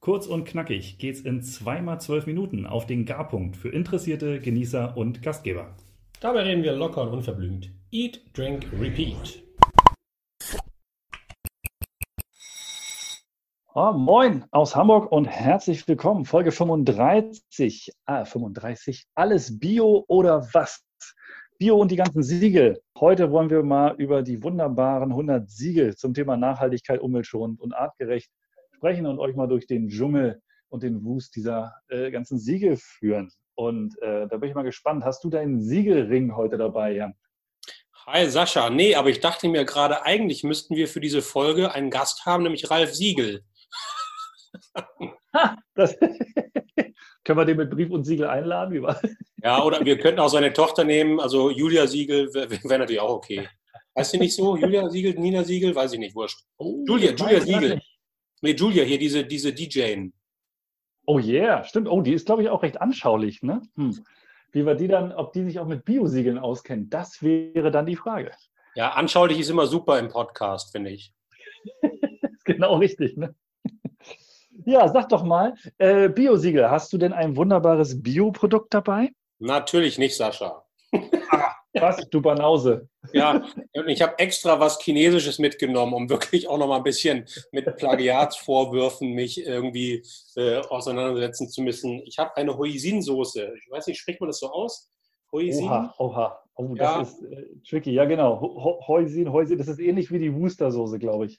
Kurz und knackig geht's in zweimal zwölf Minuten auf den Garpunkt für Interessierte, Genießer und Gastgeber. Dabei reden wir locker und unverblümt. Eat, Drink, Repeat. Oh, moin aus Hamburg und herzlich willkommen. Folge 35. Ah, 35. Alles Bio oder was? Bio und die ganzen Siegel. Heute wollen wir mal über die wunderbaren 100 Siegel zum Thema Nachhaltigkeit, umweltschonend und artgerecht sprechen und euch mal durch den Dschungel und den Wust dieser äh, ganzen Siegel führen. Und äh, da bin ich mal gespannt. Hast du deinen Siegelring heute dabei, Jan? Hi Sascha. Nee, aber ich dachte mir gerade, eigentlich müssten wir für diese Folge einen Gast haben, nämlich Ralf Siegel. das können wir den mit Brief und Siegel einladen? Wie war? Ja, oder wir könnten auch seine Tochter nehmen, also Julia Siegel wäre wär natürlich auch okay. Weißt du nicht so? Julia Siegel, Nina Siegel, weiß ich nicht, wurscht. Oh, Julia, Julia Siegel. Nee, Julia hier, diese, diese DJ. Oh yeah, stimmt. Oh, die ist, glaube ich, auch recht anschaulich, ne? Hm. Wie war die dann, ob die sich auch mit Biosiegeln auskennt, das wäre dann die Frage. Ja, anschaulich ist immer super im Podcast, finde ich. genau richtig, ne? Ja, sag doch mal, äh, Biosiegel, hast du denn ein wunderbares Bioprodukt dabei? Natürlich nicht, Sascha. Was, du Banause. Ja, und ich habe extra was Chinesisches mitgenommen, um wirklich auch noch mal ein bisschen mit Plagiatsvorwürfen mich irgendwie äh, auseinandersetzen zu müssen. Ich habe eine Hoisin-Soße. Ich weiß nicht, spricht man das so aus? Hoisin? Oha, oha. Oh, das ja. ist äh, tricky. Ja, genau. Hoisin, Hoisin, das ist ähnlich wie die Wustersoße, glaube ich.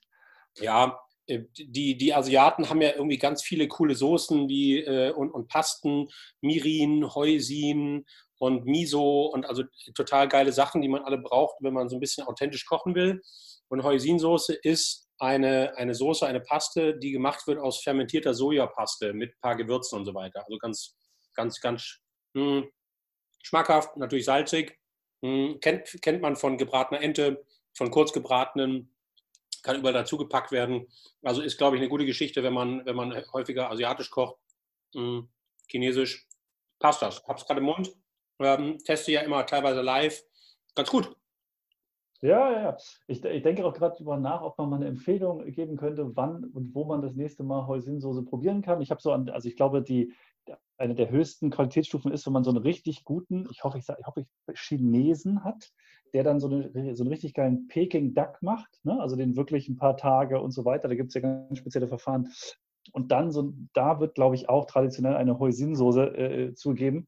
Ja, äh, die, die Asiaten haben ja irgendwie ganz viele coole Soßen wie, äh, und, und Pasten, Mirin, Heusin und Miso und also total geile Sachen, die man alle braucht, wenn man so ein bisschen authentisch kochen will. Und Heusinsoße ist eine, eine Soße, eine Paste, die gemacht wird aus fermentierter Sojapaste mit ein paar Gewürzen und so weiter. Also ganz, ganz, ganz mh, hm, schmackhaft, natürlich salzig. Mh, hm, kennt, kennt man von gebratener Ente, von kurzgebratenen kann überall dazu gepackt werden. Also ist, glaube ich, eine gute Geschichte, wenn man, wenn man häufiger asiatisch kocht, mh, hm, chinesisch. Passt das. Hab's gerade im Mund. Ähm, teste ja immer teilweise live. Ganz gut. Ja, ja. Ich, ich denke auch gerade darüber nach, ob man mal eine Empfehlung geben könnte, wann und wo man das nächste Mal Heusinsoße probieren kann. Ich habe so an, also ich glaube, die, eine der höchsten Qualitätsstufen ist, wenn man so einen richtig guten, ich hoffe, ich, sag, ich hoffe, ich Chinesen hat, der dann so, eine, so einen richtig geilen Peking Duck macht, ne? also den wirklich ein paar Tage und so weiter. Da gibt es ja ganz spezielle Verfahren. Und dann, so, da wird, glaube ich, auch traditionell eine Hoisin-Soße äh, zugeben.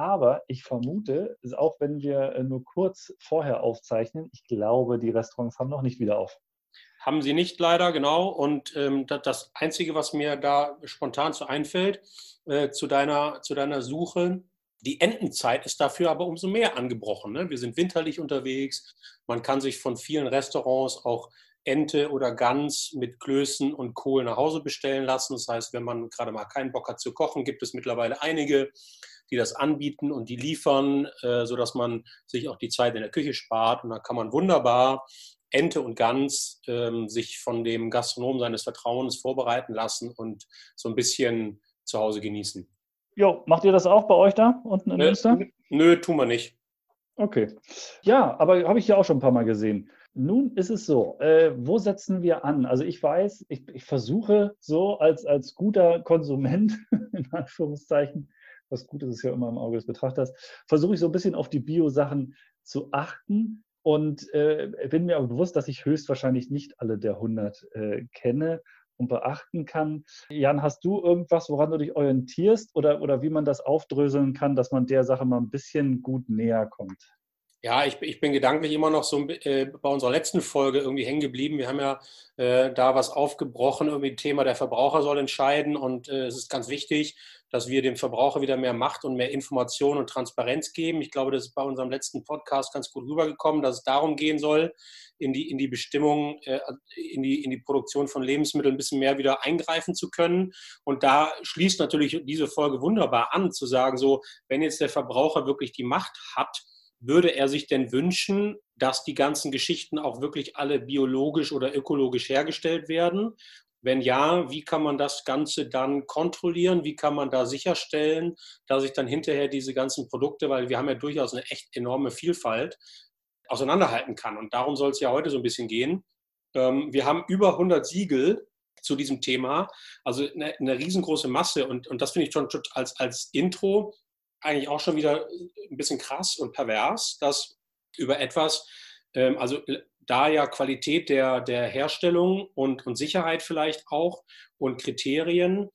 Aber ich vermute, auch wenn wir äh, nur kurz vorher aufzeichnen, ich glaube, die Restaurants haben noch nicht wieder auf. Haben sie nicht leider, genau. Und ähm, das Einzige, was mir da spontan so einfällt, äh, zu, deiner, zu deiner Suche, die Entenzeit ist dafür aber umso mehr angebrochen. Ne? Wir sind winterlich unterwegs. Man kann sich von vielen Restaurants auch Ente oder Gans mit Klößen und Kohl nach Hause bestellen lassen. Das heißt, wenn man gerade mal keinen Bock hat zu kochen, gibt es mittlerweile einige, die das anbieten und die liefern, äh, sodass man sich auch die Zeit in der Küche spart. Und da kann man wunderbar Ente und Gans ähm, sich von dem Gastronom seines Vertrauens vorbereiten lassen und so ein bisschen zu Hause genießen. Jo, macht ihr das auch bei euch da unten in nö, Münster? Nö, tun wir nicht. Okay. Ja, aber habe ich ja auch schon ein paar Mal gesehen. Nun ist es so, äh, wo setzen wir an? Also ich weiß, ich, ich versuche so als, als guter Konsument, in Anführungszeichen, was gut ist, ist ja immer im Auge des Betrachters, versuche ich so ein bisschen auf die Bio-Sachen zu achten und äh, bin mir aber bewusst, dass ich höchstwahrscheinlich nicht alle der 100 äh, kenne und beachten kann. Jan, hast du irgendwas, woran du dich orientierst oder, oder wie man das aufdröseln kann, dass man der Sache mal ein bisschen gut näher kommt? Ja, ich, ich bin gedanklich immer noch so äh, bei unserer letzten Folge irgendwie hängen geblieben. Wir haben ja äh, da was aufgebrochen, irgendwie Thema, der Verbraucher soll entscheiden und äh, es ist ganz wichtig, dass wir dem Verbraucher wieder mehr Macht und mehr Information und Transparenz geben. Ich glaube, das ist bei unserem letzten Podcast ganz gut rübergekommen, dass es darum gehen soll, in die, in die Bestimmung, äh, in, die, in die Produktion von Lebensmitteln ein bisschen mehr wieder eingreifen zu können. Und da schließt natürlich diese Folge wunderbar an, zu sagen, so, wenn jetzt der Verbraucher wirklich die Macht hat, würde er sich denn wünschen, dass die ganzen Geschichten auch wirklich alle biologisch oder ökologisch hergestellt werden? Wenn ja, wie kann man das Ganze dann kontrollieren? Wie kann man da sicherstellen, dass ich dann hinterher diese ganzen Produkte, weil wir haben ja durchaus eine echt enorme Vielfalt, auseinanderhalten kann. Und darum soll es ja heute so ein bisschen gehen. Ähm, wir haben über 100 Siegel zu diesem Thema, also eine, riesengroße Masse. Und, und das finde ich schon als, als Intro eigentlich auch schon wieder ein bisschen krass und pervers, dass über etwas, ähm, also da ja Qualität der, der Herstellung und, und Sicherheit vielleicht auch und Kriterien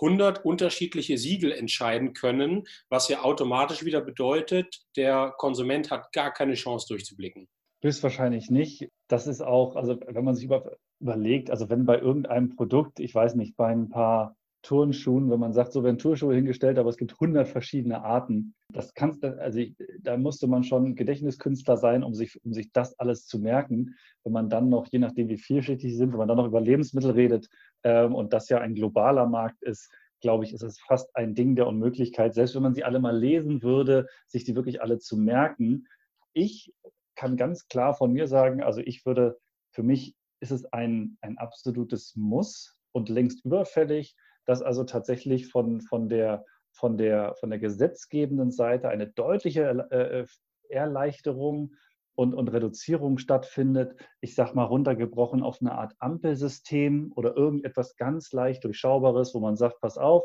100 unterschiedliche Siegel entscheiden können, was ja automatisch wieder bedeutet, der Konsument hat gar keine Chance durchzublicken. Höchstwahrscheinlich nicht. Das ist auch, also wenn man sich über, überlegt, also wenn bei irgendeinem Produkt, ich weiß nicht, bei ein paar Turnschuhen, wenn man sagt, so werden Turnschuhe hingestellt, aber es gibt 100 verschiedene Arten. Das kannst also da musste man schon Gedächtniskünstler sein, um sich, um sich das alles zu merken. Wenn man dann noch, je nachdem wie vielschichtig sie sind, wenn man dann noch über Lebensmittel redet ähm, und das ja ein globaler Markt ist, glaube ich, ist es fast ein Ding der Unmöglichkeit, selbst wenn man sie alle mal lesen würde, sich die wirklich alle zu merken. Ich kann ganz klar von mir sagen, also ich würde, für mich ist es ein, ein absolutes Muss und längst überfällig, dass also tatsächlich von, von, der, von, der, von der gesetzgebenden Seite eine deutliche äh, äh, Erleichterung und, und Reduzierung stattfindet. Ich sage mal runtergebrochen auf eine Art Ampelsystem oder irgendetwas ganz leicht durchschaubares, wo man sagt, pass auf,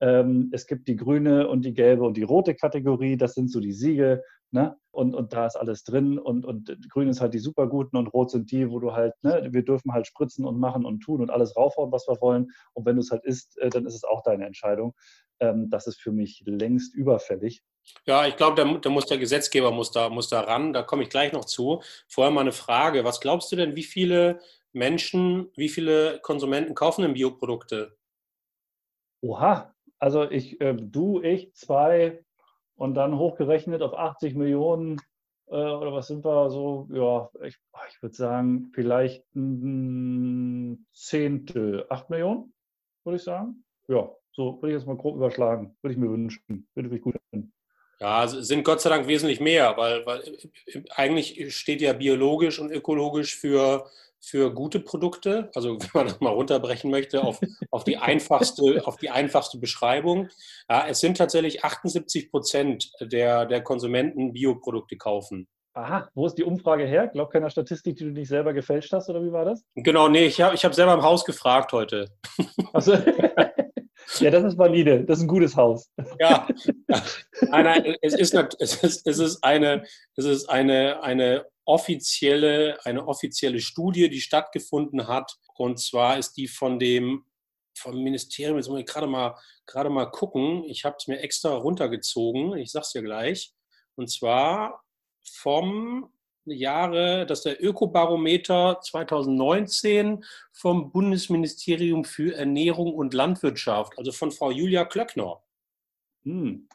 ähm, es gibt die grüne und die gelbe und die rote Kategorie, das sind so die Siegel. Ne? Und, und da ist alles drin und, und grün ist halt die superguten und rot sind die, wo du halt, ne, wir dürfen halt spritzen und machen und tun und alles raufhauen, was wir wollen. Und wenn du es halt isst, äh, dann ist es auch deine Entscheidung. Ähm, das ist für mich längst überfällig. Ja, ich glaube, da, da, muss der Gesetzgeber muss da, muss da ran. Da komme ich gleich noch zu. Vorher mal eine Frage. Was glaubst du denn, wie viele Menschen, wie viele Konsumenten kaufen denn Bioprodukte? Oha, also ich, äh, du, ich, zwei und dann hochgerechnet auf 80 Millionen äh, oder was sind wir so? Ja, ich, ich würde sagen, vielleicht ein Zehntel, acht Millionen, würde ich sagen. Ja, so würde ich jetzt mal grob überschlagen. Würde ich mir wünschen. Würde ich gut finden. Ja, sind Gott sei Dank wesentlich mehr, weil, weil eigentlich steht ja biologisch und ökologisch für für gute Produkte, also wenn man das mal runterbrechen möchte, auf, auf, die, einfachste, auf die einfachste Beschreibung. Ja, es sind tatsächlich 78 Prozent der, der Konsumenten Bioprodukte kaufen. Aha, wo ist die Umfrage her? Glaub keiner Statistik, die du nicht selber gefälscht hast, oder wie war das? Genau, nee, ich habe ich hab selber im Haus gefragt heute. Also, ja, das ist valide, das ist ein gutes Haus. Ja, nein, nein, es ist, es ist, es ist eine, es ist eine, eine offizielle, eine offizielle Studie, die stattgefunden hat. Und zwar ist die von dem vom Ministerium, jetzt muss ich gerade mal, gerade mal gucken. Ich habe es mir extra runtergezogen. Ich sage es dir gleich. Und zwar vom Jahre, das ist der Ökobarometer 2019 vom Bundesministerium für Ernährung und Landwirtschaft, also von Frau Julia Klöckner. Hm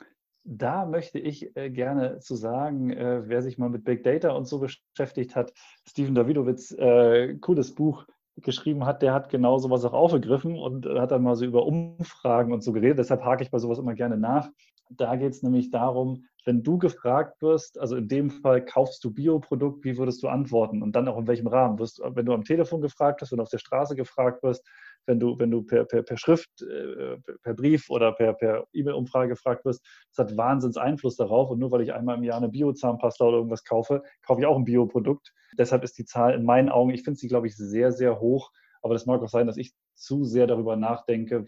da möchte ich äh, gerne zu sagen, äh, wer sich mal mit Big Data und so beschäftigt hat, Steven Davidowitz, äh, cooles Buch geschrieben hat, der hat genau sowas auch aufgegriffen und hat dann mal so über Umfragen und so geredet. Deshalb hake ich bei sowas immer gerne nach. Da geht es nämlich darum, wenn du gefragt wirst, also in dem Fall kaufst du Bioprodukt, wie würdest du antworten und dann auch in welchem Rahmen? Wirst, wenn du am Telefon gefragt wirst, wenn du auf der Straße gefragt wirst, wenn du, wenn du per, per, per Schrift, äh, per Brief oder per, per E-Mail-Umfrage gefragt wirst, das hat Wahnsinns Einfluss darauf. Und nur weil ich einmal im Jahr eine Bio-Zahnpasta oder irgendwas kaufe, kaufe ich auch ein Bioprodukt. Deshalb ist die Zahl in meinen Augen, ich finde sie, glaube ich, sehr, sehr hoch. Aber das mag auch sein, dass ich zu sehr darüber nachdenke,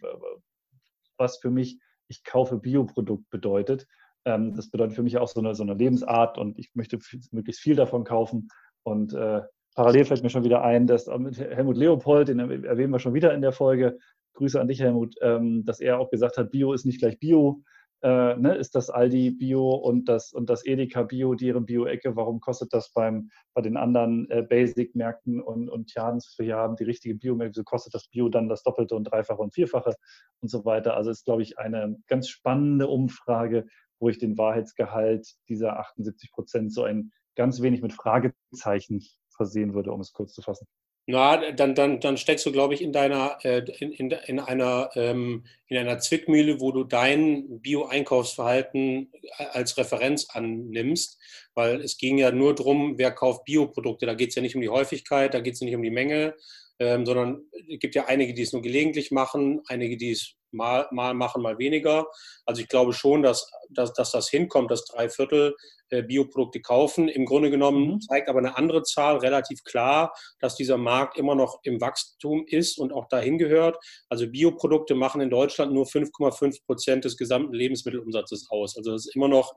was für mich ich kaufe Bioprodukt bedeutet. Ähm, das bedeutet für mich auch so eine, so eine Lebensart und ich möchte möglichst viel davon kaufen. Und äh, Parallel fällt mir schon wieder ein, dass mit Helmut Leopold, den erwähnen wir schon wieder in der Folge, Grüße an dich, Helmut, ähm, dass er auch gesagt hat, Bio ist nicht gleich Bio. Äh, ne, ist das Aldi Bio und das, und das Edeka Bio, deren Bio-Ecke, warum kostet das beim, bei den anderen äh, Basic-Märkten und, und Jadens für Jahren die richtige Biomärkte, so kostet das Bio dann das Doppelte und Dreifache und Vierfache und so weiter. Also ist, glaube ich, eine ganz spannende Umfrage, wo ich den Wahrheitsgehalt dieser 78 Prozent so ein ganz wenig mit Fragezeichen versehen würde, um es kurz zu fassen. Na, dann, dann, dann steckst du, glaube ich, in deiner, äh, in, in, in, einer, ähm, in einer Zwickmühle, wo du dein Bio-Einkaufsverhalten äh, als Referenz annimmst, weil es ging ja nur darum, wer kauft Bioprodukte. Da geht es ja nicht um die Häufigkeit, da geht es nicht um die Menge, ähm, sondern es gibt ja einige, die es nur gelegentlich machen, einige, die es mal, mal machen, mal weniger. Also ich glaube schon, dass, dass, dass das hinkommt, dass drei Viertel Bioprodukte kaufen. Im Grunde genommen mhm. zeigt aber eine andere Zahl relativ klar, dass dieser Markt immer noch im Wachstum ist und auch dahin gehört. Also Bioprodukte machen in Deutschland nur 5,5 Prozent des gesamten Lebensmittelumsatzes aus. Also das ist immer noch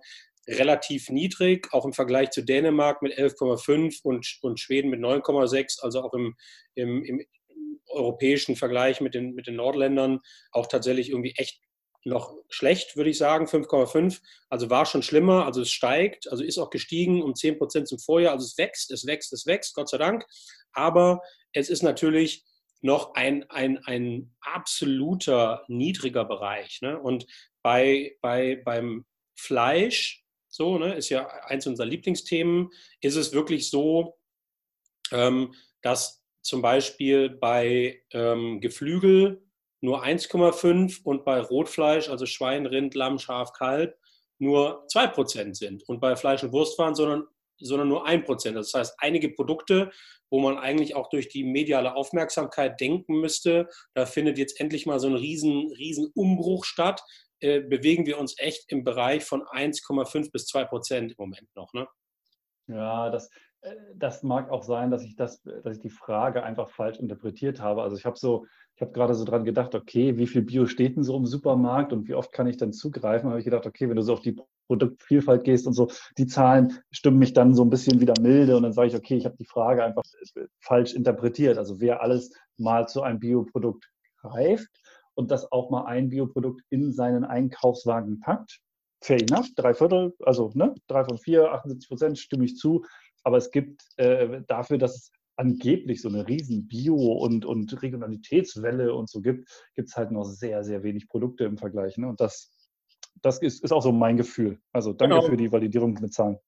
relativ niedrig, auch im Vergleich zu Dänemark mit 11,5 und, und Schweden mit 9,6, also auch im, im, im europäischen Vergleich mit den, mit den Nordländern auch tatsächlich irgendwie echt noch schlecht, würde ich sagen, 5,5. Also war schon schlimmer, also es steigt, also ist auch gestiegen um 10 Prozent zum Vorjahr. Also es wächst, es wächst, es wächst, Gott sei Dank. Aber es ist natürlich noch ein, ein, ein absoluter niedriger Bereich. Ne? Und bei, bei, beim Fleisch, so, ne, ist ja eins unserer Lieblingsthemen, ist es wirklich so, ähm, dass zum Beispiel bei ähm, Geflügel nur 1,5 und bei Rotfleisch, also Schwein, Rind, Lamm, Schaf, Kalb, nur 2% sind. Und bei Fleisch und Wurstwaren, sondern, sondern nur 1%. Das heißt, einige Produkte, wo man eigentlich auch durch die mediale Aufmerksamkeit denken müsste, da findet jetzt endlich mal so ein riesen, riesen Umbruch statt, äh, bewegen wir uns echt im Bereich von 1,5 bis 2% im Moment noch. Ne? Ja, das, das mag auch sein, dass ich, das, dass ich die Frage einfach falsch interpretiert habe. Also ich habe so, ich habe gerade so dran gedacht, okay, wie viel Bio steht denn so im Supermarkt und wie oft kann ich dann zugreifen? habe ich gedacht, okay, wenn du so auf die Produktvielfalt gehst und so, die Zahlen stimmen mich dann so ein bisschen wieder milde und dann sage ich, okay, ich habe die Frage einfach falsch interpretiert. Also wer alles mal zu einem Bioprodukt greift und das auch mal ein Bioprodukt in seinen Einkaufswagen packt, fair enough, drei Viertel, also ne, drei von vier, 78 Prozent stimme ich zu. Aber es gibt äh, dafür, dass es angeblich so eine riesen Bio- und, und Regionalitätswelle und so gibt, gibt es halt noch sehr, sehr wenig Produkte im Vergleich. Ne? Und das, das ist, ist auch so mein Gefühl. Also danke genau. für die Validierung mit Zahlen.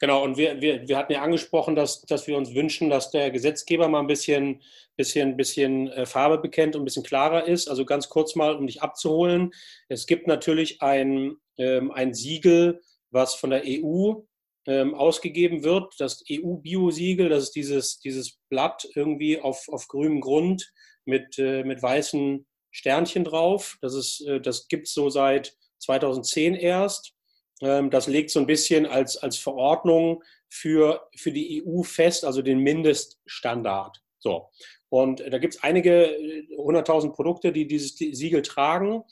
Genau, und wir, wir, wir hatten ja angesprochen, dass, dass wir uns wünschen, dass der Gesetzgeber mal ein bisschen, bisschen, bisschen äh, Farbe bekennt und ein bisschen klarer ist. Also ganz kurz mal, um dich abzuholen. Es gibt natürlich ein, ähm, ein Siegel, was von der EU ähm, ausgegeben wird. Das EU-Bio-Siegel, das ist dieses, dieses Blatt irgendwie auf, auf grünem Grund mit, äh, mit weißen Sternchen drauf. Das, äh, das gibt es so seit 2010 erst. Ähm, das legt so ein bisschen als, als Verordnung für, für die EU fest, also den Mindeststandard. So. Und da gibt es einige 100.000 äh, Produkte, die dieses Siegel tragen.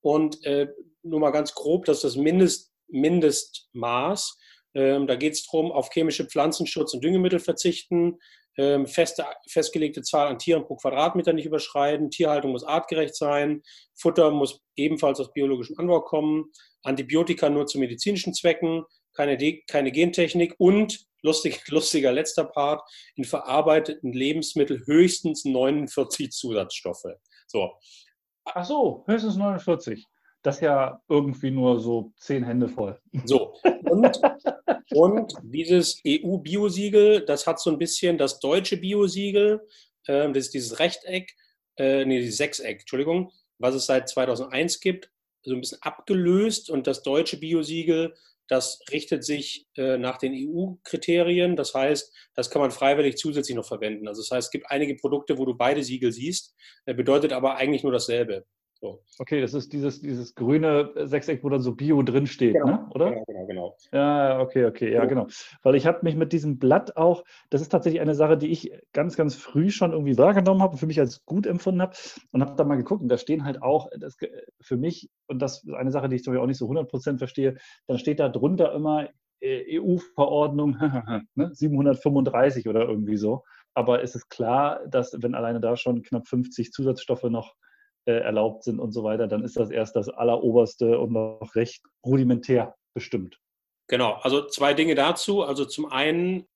Und äh, nur mal ganz grob, dass das Mindest, Mindestmaß ähm, da geht es darum, auf chemische Pflanzenschutz und Düngemittel verzichten, ähm, feste, festgelegte Zahl an Tieren pro Quadratmeter nicht überschreiten, Tierhaltung muss artgerecht sein, Futter muss ebenfalls aus biologischem Anbau kommen, Antibiotika nur zu medizinischen Zwecken, keine, keine Gentechnik und, lustig, lustiger letzter Part, in verarbeiteten Lebensmitteln höchstens 49 Zusatzstoffe. So. Ach so, höchstens 49 das ja irgendwie nur so zehn Hände voll. So, und, und dieses EU-Biosiegel, das hat so ein bisschen das deutsche Biosiegel, äh, das ist dieses Rechteck, äh, nee, dieses Sechseck, Entschuldigung, was es seit 2001 gibt, so ein bisschen abgelöst und das deutsche Biosiegel, das richtet sich äh, nach den EU-Kriterien. Das heißt, das kann man freiwillig zusätzlich noch verwenden. Also das heißt, es gibt einige Produkte, wo du beide Siegel siehst, bedeutet aber eigentlich nur dasselbe. So. Okay, das ist dieses, dieses grüne Sechseck, wo dann so Bio drinsteht, genau, ne? oder? Genau, genau, genau. Ja, okay, okay, ja, genau. Weil ich habe mich mit diesem Blatt auch, das ist tatsächlich eine Sache, die ich ganz, ganz früh schon irgendwie wahrgenommen habe und für mich als gut empfunden habe und habe da mal geguckt und da stehen halt auch, das, für mich, und das ist eine Sache, die ich auch nicht so 100% verstehe, dann steht da drunter immer äh, EU-Verordnung ne, 735 oder irgendwie so. Aber es ist klar, dass wenn alleine da schon knapp 50 Zusatzstoffe noch äh, erlaubt sind und so weiter, dann ist das erst das Alleroberste und noch recht rudimentär bestimmt. Genau, also zwei Dinge dazu. Also zum einen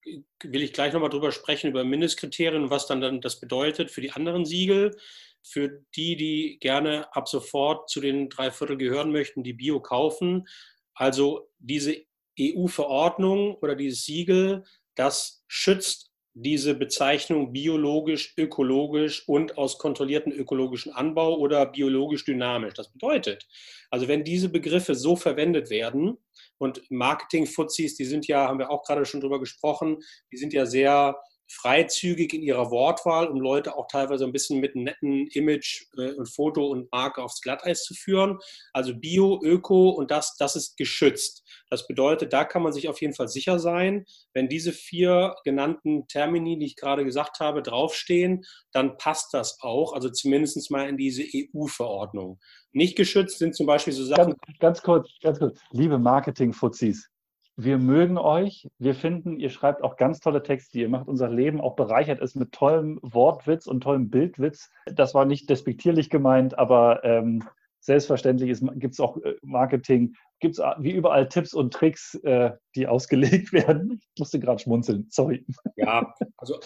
will ich gleich nochmal drüber sprechen, über Mindestkriterien was dann, dann das bedeutet für die anderen Siegel. Für die, die gerne ab sofort zu den drei Viertel gehören möchten, die Bio kaufen. Also diese EU-Verordnung oder dieses Siegel, das schützt diese Bezeichnung biologisch, ökologisch und aus kontrollierten ökologischen Anbau oder biologisch dynamisch. Das bedeutet, also wenn diese Begriffe so verwendet werden und Marketing-Fuzis, die sind ja, haben wir auch gerade schon drüber gesprochen, die sind ja sehr freizügig in ihrer Wortwahl, um Leute auch teilweise ein bisschen mit einem netten Image äh, und Foto und Marke aufs Glatteis zu führen. Also Bio, Öko und das, das ist geschützt. Das bedeutet, da kann man sich auf jeden Fall sicher sein, wenn diese vier genannten Termini, die ich gerade gesagt habe, draufstehen, dann passt das auch, also zumindest mal in diese EU-Verordnung. Nicht geschützt sind zum Beispiel so Sachen. Ganz, ganz kurz, ganz kurz. Liebe Marketing-Fuzis, wir mögen euch. Wir finden, ihr schreibt auch ganz tolle Texte. Ihr macht unser Leben auch bereichert ist mit tollem Wortwitz und tollem Bildwitz. Das war nicht despektierlich gemeint, aber ähm, selbstverständlich gibt es auch äh, Marketing, gibt es wie überall Tipps und Tricks, äh, die ausgelegt werden. Ich musste gerade schmunzeln, sorry. Ja, also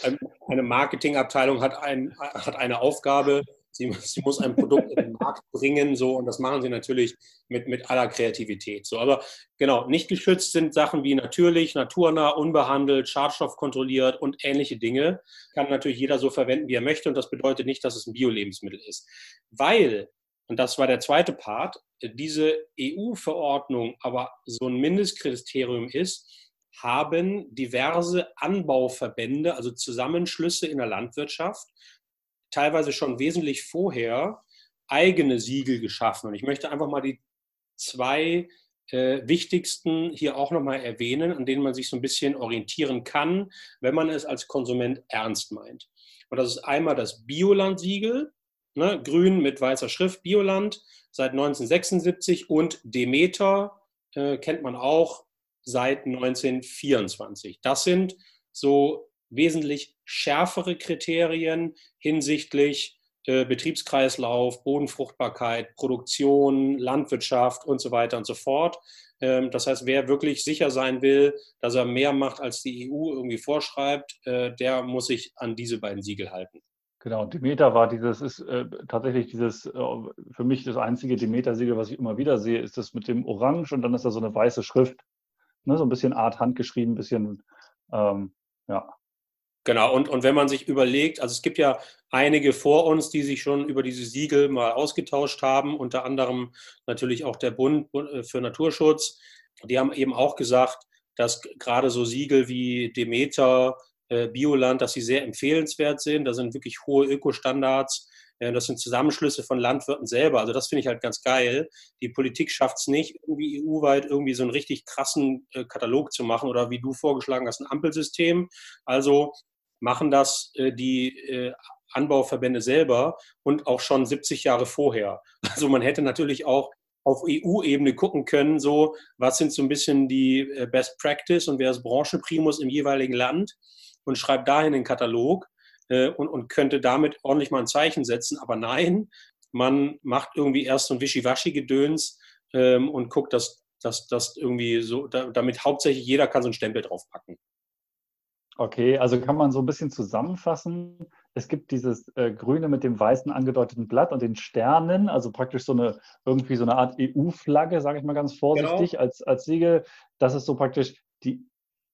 eine Marketingabteilung hat, ein, hat eine Aufgabe, Sie, sie, muss ein Produkt in den Markt bringen, so, und das machen sie natürlich mit, mit aller Kreativität. So, aber genau, nicht geschützt sind Sachen wie natürlich, naturnah, unbehandelt, schadstoffkontrolliert und ähnliche Dinge. Kann natürlich jeder so verwenden, wie er möchte, und das bedeutet nicht, dass es ein Bio-Lebensmittel ist. Weil, und das war der zweite Part, diese EU-Verordnung aber so ein Mindestkriterium ist, haben diverse Anbauverbände, also Zusammenschlüsse in der Landwirtschaft, teilweise schon wesentlich vorher eigene Siegel geschaffen. Und ich möchte einfach mal die zwei äh, wichtigsten hier auch nochmal erwähnen, an denen man sich so ein bisschen orientieren kann, wenn man es als Konsument ernst meint. Und das ist einmal das Bioland-Siegel, ne, grün mit weißer Schrift, Bioland, seit 1976 und Demeter äh, kennt man auch seit 1924. Das sind so wesentlich schärfere Kriterien hinsichtlich äh, Betriebskreislauf, Bodenfruchtbarkeit, Produktion, Landwirtschaft und so weiter und so fort. Ähm, das heißt, wer wirklich sicher sein will, dass er mehr macht, als die EU irgendwie vorschreibt, äh, der muss sich an diese beiden Siegel halten. Genau, Demeter war dieses, ist äh, tatsächlich dieses, äh, für mich das einzige Demeter-Siegel, was ich immer wieder sehe, ist das mit dem Orange und dann ist da so eine weiße Schrift. Ne, so ein bisschen Art handgeschrieben, ein bisschen, ähm, ja, Genau, und, und wenn man sich überlegt, also es gibt ja einige vor uns, die sich schon über diese Siegel mal ausgetauscht haben, unter anderem natürlich auch der Bund äh, für Naturschutz. Die haben eben auch gesagt, dass gerade so Siegel wie Demeter, äh, Bioland, dass sie sehr empfehlenswert sind. Da sind wirklich hohe Ökostandards. Äh, das sind Zusammenschlüsse von Landwirten selber. Also das finde ich halt ganz geil. Die Politik schafft es nicht, irgendwie EU-weit irgendwie so einen richtig krassen Katalog zu machen oder wie du vorgeschlagen hast, ein Ampelsystem. Also machen das äh, die äh, Anbauverbände selber und auch schon 70 Jahre vorher. Also man hätte natürlich auch auf EU-Ebene gucken können, so was sind so ein bisschen die äh, Best Practice und wer ist Branchenprimus im jeweiligen Land und schreibt dahin den Katalog äh, und, und könnte damit ordentlich mal ein Zeichen setzen. Aber nein, man macht irgendwie erst so ein Wischiwaschi-Gedöns ähm, und guckt, dass, dass, dass irgendwie so, da, damit hauptsächlich jeder kann so einen Stempel draufpacken. Okay, also kann man so ein bisschen zusammenfassen. Es gibt dieses äh, Grüne mit dem weißen angedeuteten Blatt und den Sternen, also praktisch so eine irgendwie so eine Art EU-Flagge, sage ich mal ganz vorsichtig, genau. als, als Siegel. Das ist so praktisch die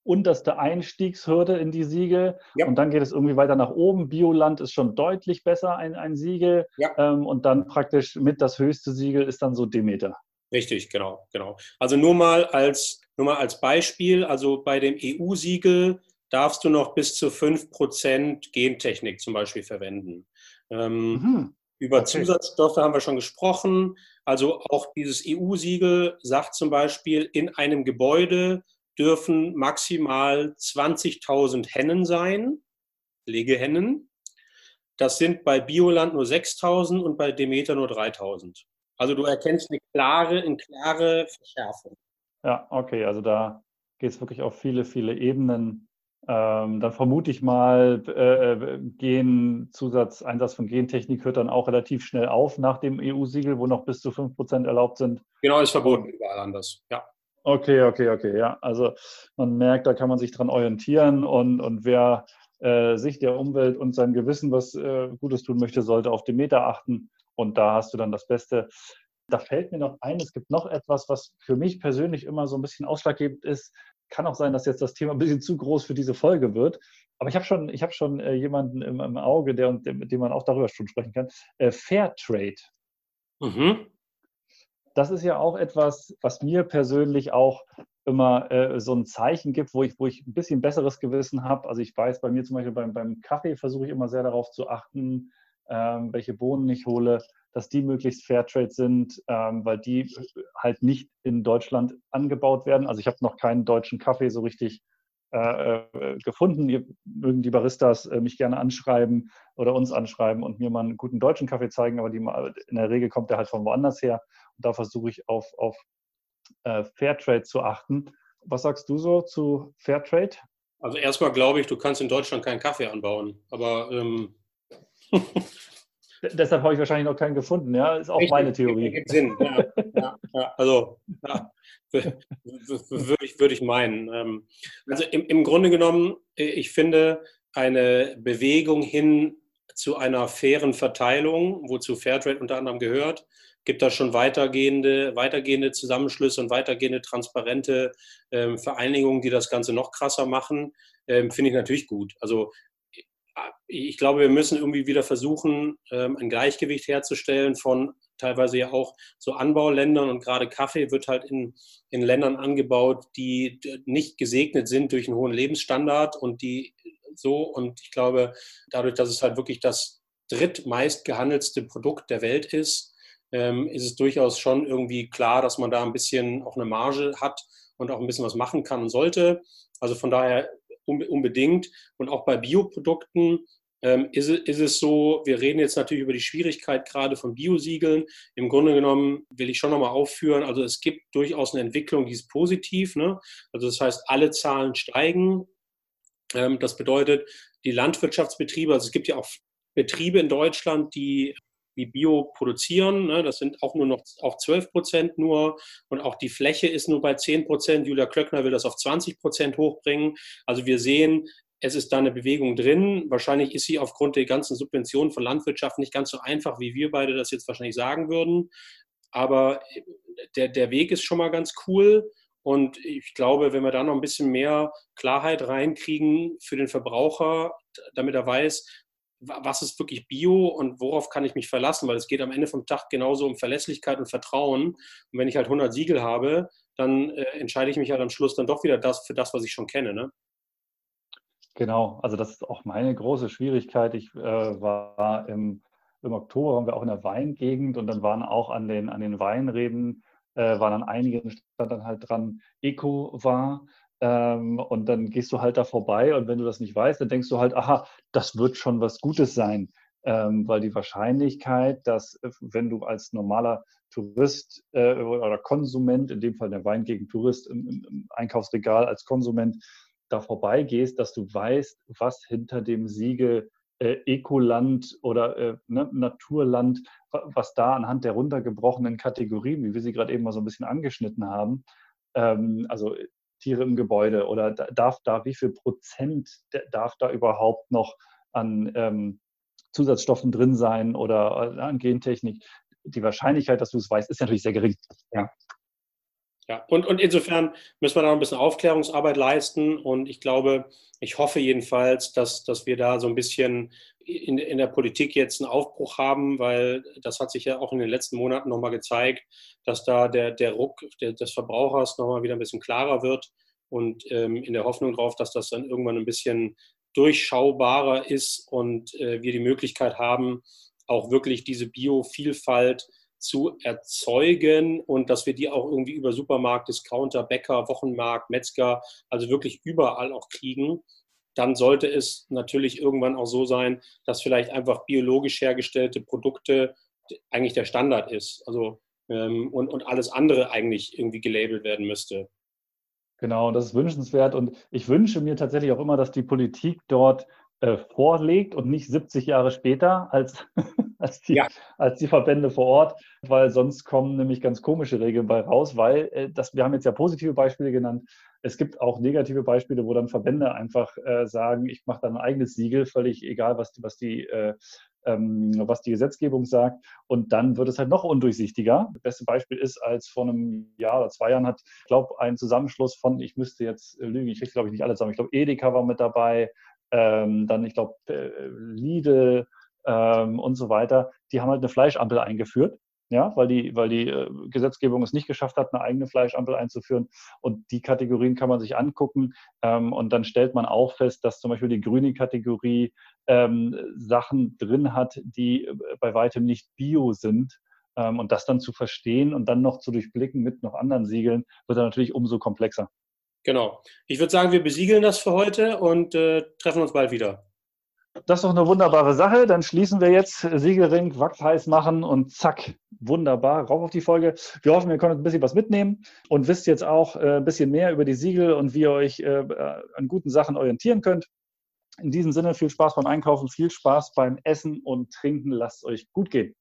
unterste Einstiegshürde in die Siegel. Ja. Und dann geht es irgendwie weiter nach oben. Bioland ist schon deutlich besser, ein, ein Siegel. Ja. Ähm, und dann praktisch mit das höchste Siegel ist dann so Demeter. Richtig, genau, genau. Also nur mal als, nur mal als Beispiel, also bei dem EU-Siegel darfst du noch bis zu 5% Gentechnik zum Beispiel verwenden. Ähm, mhm. Über okay. Zusatzstoffe haben wir schon gesprochen. Also auch dieses EU-Siegel sagt zum Beispiel, in einem Gebäude dürfen maximal 20.000 Hennen sein, Legehennen. Das sind bei Bioland nur 6.000 und bei Demeter nur 3.000. Also du erkennst eine klare, eine klare Verschärfung. Ja, okay, also da geht es wirklich auf viele, viele Ebenen Ähm, dann vermute ich mal, äh, äh, Gen-Zusatz, Einsatz von Gentechnik hört dann auch relativ schnell auf nach dem EU-Siegel, wo noch bis zu 5% erlaubt sind. Genau, ist verboten überall anders, ja. Okay, okay, okay, ja. Also man merkt, da kann man sich dran orientieren und, und wer äh, sich der Umwelt und seinem Gewissen was äh, Gutes tun möchte, sollte auf den Meter achten und da hast du dann das Beste. Da fällt mir noch ein, es gibt noch etwas, was für mich persönlich immer so ein bisschen ausschlaggebend ist. Kann auch sein, dass jetzt das Thema ein bisschen zu groß für diese Folge wird. Aber ich habe schon, ich hab schon äh, jemanden im, im, Auge, der, mit dem man auch darüber schon sprechen kann. Äh, Fair Trade. Mhm. Das ist ja auch etwas, was mir persönlich auch immer äh, so ein Zeichen gibt, wo ich, wo ich ein bisschen besseres Gewissen habe. Also ich weiß, bei mir zum Beispiel beim, beim Kaffee versuche ich immer sehr darauf zu achten, ähm, welche Bohnen ich hole, dass die möglichst Fairtrade sind, ähm, weil die halt nicht in Deutschland angebaut werden. Also ich habe noch keinen deutschen Kaffee so richtig äh, äh, gefunden. Ihr mögen die Baristas äh, mich gerne anschreiben oder uns anschreiben und mir mal einen guten deutschen Kaffee zeigen, aber die, in der Regel kommt der halt von woanders her. Und da versuche ich auf, auf äh, Fairtrade zu achten. Was sagst du so zu Fairtrade? Also erstmal glaube ich, du kannst in Deutschland keinen Kaffee anbauen, aber ähm Deshalb habe ich wahrscheinlich noch keinen gefunden, ja. Ist auch Richtig, meine Theorie. Gibt Sinn, ja, ja, ja. Also ja, würde ich, würd ich meinen. Ähm, also im, im Grunde genommen, äh, ich finde eine Bewegung hin zu einer fairen Verteilung, wozu Fairtrade unter anderem gehört, gibt da schon weitergehende, weitergehende Zusammenschlüsse und weitergehende transparente ähm, Vereinigungen, die das Ganze noch krasser machen, ähm, finde ich natürlich gut. Also ich glaube, wir müssen irgendwie wieder versuchen, ähm, ein Gleichgewicht herzustellen von teilweise ja auch so Anbauländern und gerade Kaffee wird halt in, in Ländern angebaut, die nicht gesegnet sind durch einen hohen Lebensstandard und die so und ich glaube, dadurch, dass es halt wirklich das drittmeist gehandelste Produkt der Welt ist, ähm, ist es durchaus schon irgendwie klar, dass man da ein bisschen auch eine Marge hat und auch ein bisschen was machen kann und sollte. Also von daher unbedingt. Und auch bei Bioprodukten ähm, ist, ist, es so, wir reden jetzt natürlich über die Schwierigkeit gerade von Biosiegeln. Im Grunde genommen will ich schon nochmal aufführen, also es gibt durchaus eine Entwicklung, die ist positiv. Ne? Also das heißt, alle Zahlen steigen. Ähm, das bedeutet, die Landwirtschaftsbetriebe, also es gibt ja auch Betriebe in Deutschland, die die Bio produzieren. Ne? Das sind auch nur noch auf 12 Prozent nur und auch die Fläche ist nur bei 10 Prozent. Julia Klöckner will das auf 20 Prozent hochbringen. Also wir sehen, es ist da eine Bewegung drin. Wahrscheinlich ist sie aufgrund der ganzen Subventionen von Landwirtschaft nicht ganz so einfach, wie wir beide das jetzt wahrscheinlich sagen würden. Aber der, der Weg ist schon mal ganz cool. Und ich glaube, wenn wir da noch ein bisschen mehr Klarheit reinkriegen für den Verbraucher, damit er weiß, was ist wirklich Bio und worauf kann ich mich verlassen, weil es geht am Ende vom Tag genauso um Verlässlichkeit und Vertrauen. Und wenn ich halt 100 Siegel habe, dann äh, entscheide ich mich halt am Schluss dann doch wieder das für das, was ich schon kenne. Ne? Genau, also das ist auch meine große Schwierigkeit. Ich äh, war im, im Oktober, waren wir auch in der Weingegend und dann waren auch an den, an den Weinreben, äh, waren dann einige, stand dann halt dran, Eco war. Ähm, und dann gehst du halt da vorbei und wenn du das nicht weißt, dann denkst du halt, aha, das wird schon was Gutes sein. Ähm, weil die Wahrscheinlichkeit, dass äh, wenn du als normaler Tourist äh, oder Konsument, in dem Fall der Weingegend Tourist im, im, Einkaufsregal als Konsument da vorbeigehst, dass du weißt, was hinter dem Siegel äh, Ecoland oder äh, ne, Naturland, was da anhand der runtergebrochenen Kategorien, wie wir sie gerade eben mal so ein bisschen angeschnitten haben, ähm, also Tiere im Gebäude oder darf da, wie viel Prozent darf da überhaupt noch an ähm, Zusatzstoffen drin sein oder äh, an Gentechnik? Die Wahrscheinlichkeit, dass du es weißt, ist natürlich sehr gering. Ja. Ja, und, und insofern müssen wir da noch ein bisschen Aufklärungsarbeit leisten. Und ich glaube, ich hoffe jedenfalls, dass, dass wir da so ein bisschen in, in der Politik jetzt einen Aufbruch haben, weil das hat sich ja auch in den letzten Monaten nochmal gezeigt, dass da der, der Ruck des Verbrauchers nochmal wieder ein bisschen klarer wird. Und ähm, in der Hoffnung darauf, dass das dann irgendwann ein bisschen durchschaubarer ist und äh, wir die Möglichkeit haben, auch wirklich diese Biovielfalt zu erzeugen und dass wir die auch irgendwie über Supermarkt, Discounter, Bäcker, Wochenmarkt, Metzger, also wirklich überall auch kriegen, dann sollte es natürlich irgendwann auch so sein, dass vielleicht einfach biologisch hergestellte Produkte eigentlich der Standard ist. Also ähm, und, und alles andere eigentlich irgendwie gelabelt werden müsste. Genau, das ist wünschenswert. Und ich wünsche mir tatsächlich auch immer, dass die Politik dort äh, vorlegt und nicht 70 Jahre später als, als, die, ja. als die Verbände vor Ort, weil sonst kommen nämlich ganz komische Regeln bei raus, weil äh, das, wir haben jetzt ja positive Beispiele genannt. Es gibt auch negative Beispiele, wo dann Verbände einfach äh, sagen, ich mache dann ein eigenes Siegel, völlig egal, was, was die äh, ähm, was die Gesetzgebung sagt. Und dann wird es halt noch undurchsichtiger. Das beste Beispiel ist, als vor einem Jahr oder zwei Jahren hat, ich glaube, ein Zusammenschluss von, ich müsste jetzt lügen, ich kriege glaube ich nicht alle zusammen. Ich glaube, Edeka war mit dabei, ähm, dann, ich glaube, äh, Lidl ähm, und so weiter, die haben halt eine Fleischampel eingeführt. Ja, weil die, weil die äh, Gesetzgebung es nicht geschafft hat, eine eigene Fleischampel einzuführen. Und die Kategorien kann man sich angucken. Ähm, und dann stellt man auch fest, dass zum Beispiel die grüne Kategorie ähm, Sachen drin hat, die äh, bei weitem nicht bio sind. Ähm, und das dann zu verstehen und dann noch zu durchblicken mit noch anderen Siegeln, wird dann natürlich umso komplexer. Genau. Ich würde sagen, wir besiegeln das für heute und äh, treffen uns bald wieder. Das ist doch eine wunderbare Sache. Dann schließen wir jetzt Siegelring, Wachsheiß machen und zack, wunderbar, rauf auf die Folge. Wir hoffen, ihr konntet ein bisschen was mitnehmen und wisst jetzt auch äh, ein bisschen mehr über die Siegel und wie ihr euch äh, an guten Sachen orientieren könnt. In diesem Sinne viel Spaß beim Einkaufen, viel Spaß beim Essen und Trinken. Lasst es euch gut gehen.